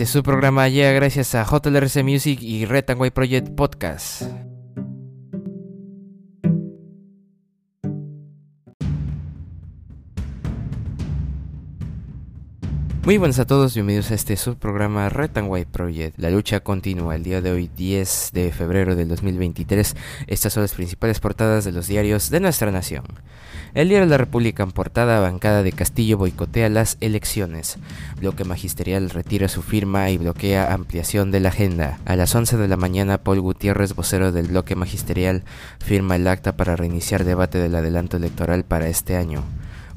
Este su programa llega gracias a JLRC Music y White Project Podcast. Muy buenas a todos, bienvenidos a este subprograma Red and White Project. La lucha continúa el día de hoy, 10 de febrero del 2023. Estas son las principales portadas de los diarios de nuestra nación. El diario de la República en portada, bancada de Castillo boicotea las elecciones. Bloque magisterial retira su firma y bloquea ampliación de la agenda. A las 11 de la mañana, Paul Gutiérrez, vocero del bloque magisterial, firma el acta para reiniciar debate del adelanto electoral para este año.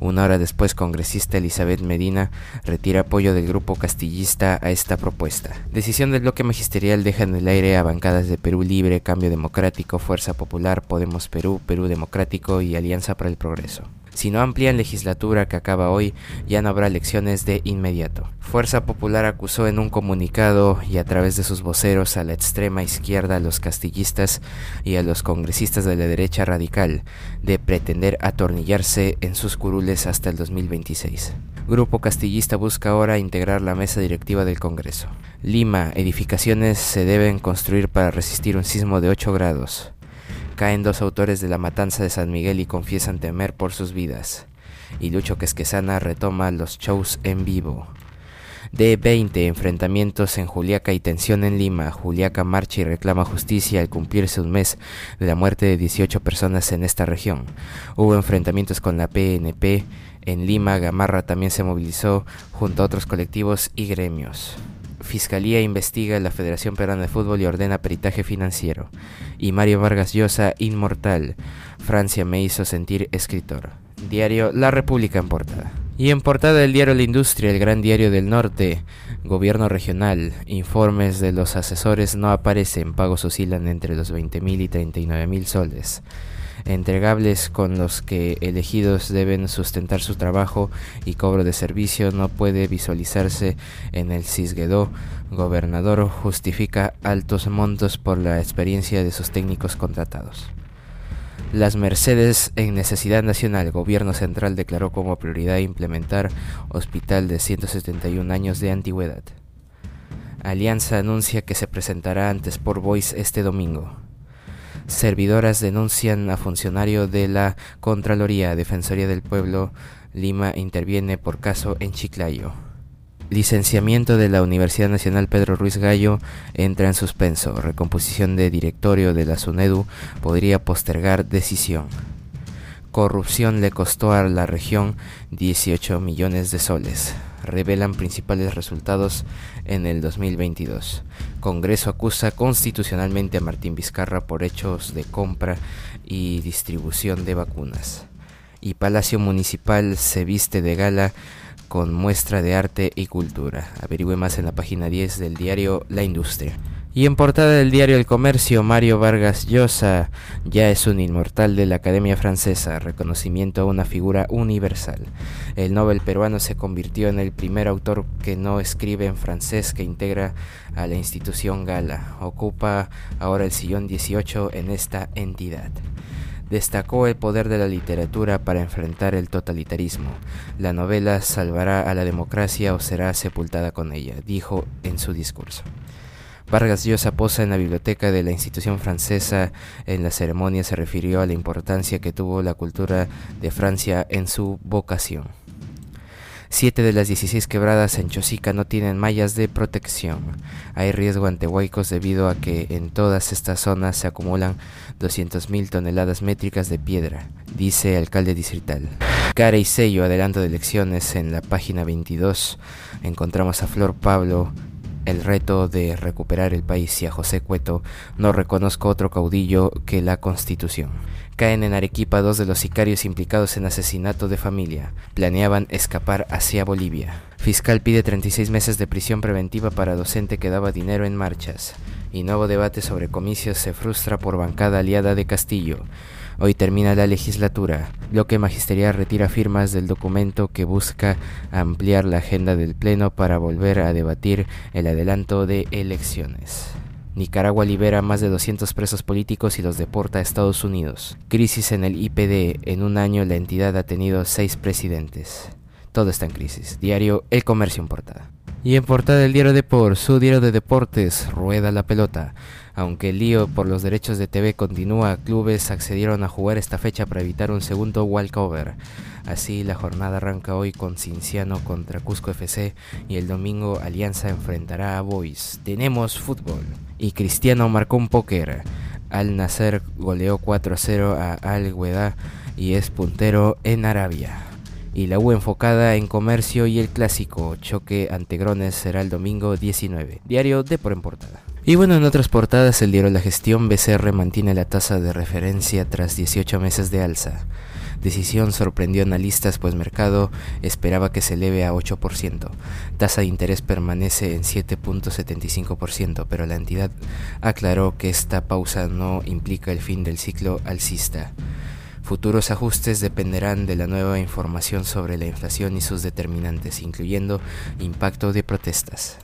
Una hora después, congresista Elizabeth Medina retira apoyo del grupo castillista a esta propuesta. Decisión del bloque magisterial deja en el aire a bancadas de Perú Libre, Cambio Democrático, Fuerza Popular, Podemos Perú, Perú Democrático y Alianza para el Progreso. Si no amplían legislatura que acaba hoy, ya no habrá elecciones de inmediato. Fuerza Popular acusó en un comunicado y a través de sus voceros a la extrema izquierda, a los castillistas y a los congresistas de la derecha radical de pretender atornillarse en sus curules hasta el 2026. Grupo Castillista busca ahora integrar la mesa directiva del Congreso. Lima, edificaciones se deben construir para resistir un sismo de 8 grados. Caen dos autores de la matanza de San Miguel y confiesan temer por sus vidas. Y Lucho Quesquesana retoma los shows en vivo. De 20 enfrentamientos en Juliaca y tensión en Lima. Juliaca marcha y reclama justicia al cumplirse un mes de la muerte de 18 personas en esta región. Hubo enfrentamientos con la PNP. En Lima, Gamarra también se movilizó junto a otros colectivos y gremios. Fiscalía investiga la Federación Peruana de Fútbol y ordena peritaje financiero. Y Mario Vargas Llosa, inmortal. Francia me hizo sentir escritor. Diario La República en portada. Y en portada del diario La Industria, el gran diario del norte, gobierno regional, informes de los asesores no aparecen, pagos oscilan entre los 20.000 y 39.000 soles entregables con los que elegidos deben sustentar su trabajo y cobro de servicio no puede visualizarse en el Cisguedó. Gobernador justifica altos montos por la experiencia de sus técnicos contratados. Las Mercedes en necesidad nacional. Gobierno central declaró como prioridad implementar hospital de 171 años de antigüedad. Alianza anuncia que se presentará ante Sport Boys este domingo. Servidoras denuncian a funcionario de la Contraloría Defensoría del Pueblo. Lima interviene por caso en Chiclayo. Licenciamiento de la Universidad Nacional Pedro Ruiz Gallo entra en suspenso. Recomposición de directorio de la SUNEDU podría postergar decisión. Corrupción le costó a la región 18 millones de soles revelan principales resultados en el 2022. Congreso acusa constitucionalmente a Martín Vizcarra por hechos de compra y distribución de vacunas. Y Palacio Municipal se viste de gala con muestra de arte y cultura. Averigüe más en la página 10 del diario La Industria. Y en portada del diario El Comercio, Mario Vargas Llosa ya es un inmortal de la Academia Francesa, reconocimiento a una figura universal. El Nobel peruano se convirtió en el primer autor que no escribe en francés que integra a la institución Gala. Ocupa ahora el sillón 18 en esta entidad. Destacó el poder de la literatura para enfrentar el totalitarismo. La novela salvará a la democracia o será sepultada con ella, dijo en su discurso. Vargas Llosa posa en la biblioteca de la institución francesa. En la ceremonia se refirió a la importancia que tuvo la cultura de Francia en su vocación. Siete de las 16 quebradas en Chosica no tienen mallas de protección. Hay riesgo ante huaicos debido a que en todas estas zonas se acumulan 200.000 toneladas métricas de piedra, dice el alcalde distrital. Cara y sello, adelanto de elecciones en la página 22. Encontramos a Flor Pablo el reto de recuperar el país y a José Cueto, no reconozco otro caudillo que la Constitución. Caen en Arequipa dos de los sicarios implicados en asesinato de familia. Planeaban escapar hacia Bolivia. Fiscal pide 36 meses de prisión preventiva para docente que daba dinero en marchas. Y nuevo debate sobre comicios se frustra por bancada aliada de Castillo. Hoy termina la legislatura. Bloque Magisterial retira firmas del documento que busca ampliar la agenda del Pleno para volver a debatir el adelanto de elecciones. Nicaragua libera más de 200 presos políticos y los deporta a Estados Unidos. Crisis en el IPD. En un año la entidad ha tenido seis presidentes. Todo está en crisis. Diario El Comercio en portada. Y en portada del diario Deport, su diario de deportes, rueda la pelota. Aunque el lío por los derechos de TV continúa, clubes accedieron a jugar esta fecha para evitar un segundo walkover. Así la jornada arranca hoy con Cinciano contra Cusco FC y el domingo Alianza enfrentará a Boys. Tenemos fútbol. Y Cristiano marcó un póker. Al Nacer goleó 4-0 a Al Weda y es puntero en Arabia y la U enfocada en comercio y el clásico choque ante Grones será el domingo 19. Diario de por en portada. Y bueno, en otras portadas el diario La Gestión BCR mantiene la tasa de referencia tras 18 meses de alza. Decisión sorprendió a analistas pues mercado esperaba que se eleve a 8%. Tasa de interés permanece en 7.75%, pero la entidad aclaró que esta pausa no implica el fin del ciclo alcista. Futuros ajustes dependerán de la nueva información sobre la inflación y sus determinantes, incluyendo impacto de protestas.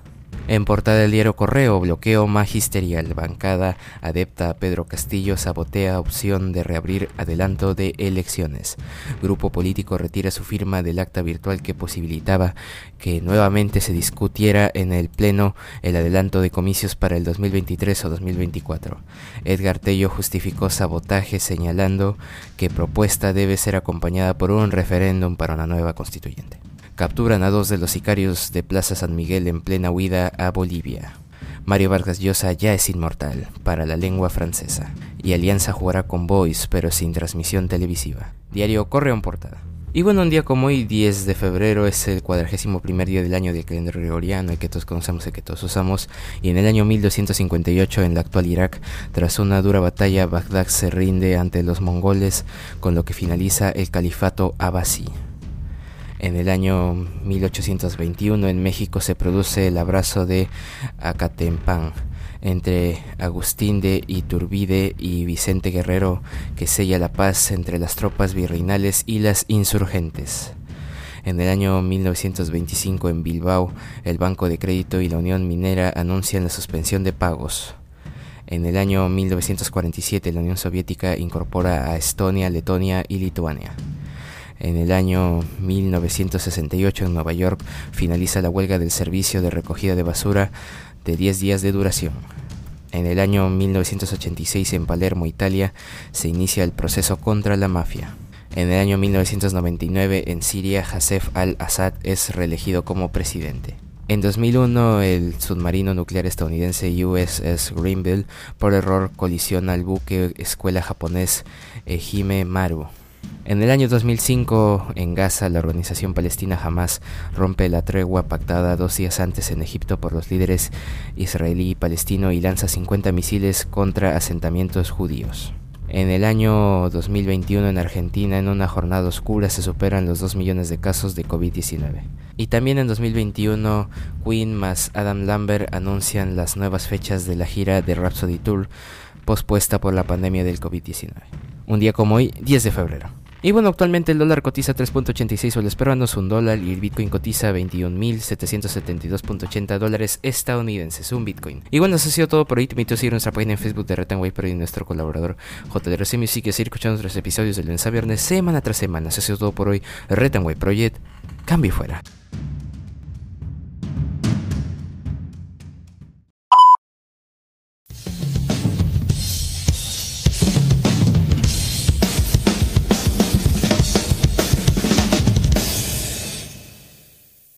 En portada del diario Correo, bloqueo magisterial. Bancada adepta Pedro Castillo sabotea opción de reabrir adelanto de elecciones. Grupo político retira su firma del acta virtual que posibilitaba que nuevamente se discutiera en el Pleno el adelanto de comicios para el 2023 o 2024. Edgar Tello justificó sabotaje señalando que propuesta debe ser acompañada por un referéndum para una nueva constituyente. Capturan a dos de los sicarios de Plaza San Miguel en plena huida a Bolivia. Mario Vargas Llosa ya es inmortal para la lengua francesa y Alianza jugará con Boys pero sin transmisión televisiva. Diario Correón Portada. Y bueno, un día como hoy, 10 de febrero, es el cuadragésimo primer día del año del calendario gregoriano, el que todos conocemos y que todos usamos. Y en el año 1258, en la actual Irak, tras una dura batalla, Bagdad se rinde ante los mongoles, con lo que finaliza el califato abasí. En el año 1821 en México se produce el abrazo de Acatempán entre Agustín de Iturbide y Vicente Guerrero que sella la paz entre las tropas virreinales y las insurgentes. En el año 1925 en Bilbao, el Banco de Crédito y la Unión Minera anuncian la suspensión de pagos. En el año 1947 la Unión Soviética incorpora a Estonia, Letonia y Lituania. En el año 1968 en Nueva York finaliza la huelga del servicio de recogida de basura de 10 días de duración. En el año 1986 en Palermo, Italia, se inicia el proceso contra la mafia. En el año 1999 en Siria, Hasef al-Assad es reelegido como presidente. En 2001, el submarino nuclear estadounidense USS Greenville por error colisiona al buque escuela japonés Ehime Maru. En el año 2005, en Gaza, la organización palestina Hamas rompe la tregua pactada dos días antes en Egipto por los líderes israelí y palestino y lanza 50 misiles contra asentamientos judíos. En el año 2021 en Argentina, en una jornada oscura, se superan los 2 millones de casos de COVID-19. Y también en 2021, Queen más Adam Lambert anuncian las nuevas fechas de la gira de Rhapsody Tour pospuesta por la pandemia del COVID-19. Un día como hoy, 10 de febrero. Y bueno, actualmente el dólar cotiza 3.86 soles peruanos, un dólar, y el Bitcoin cotiza 21.772.80 dólares estadounidenses, un Bitcoin. Y bueno, eso ha sido todo por hoy. Te invito a seguir nuestra página en Facebook de Retanway Pro y nuestro colaborador JDRC Music y seguir escuchando nuestros episodios del lunes a viernes, semana tras semana. Eso ha sido todo por hoy. Retanway Project, cambio fuera.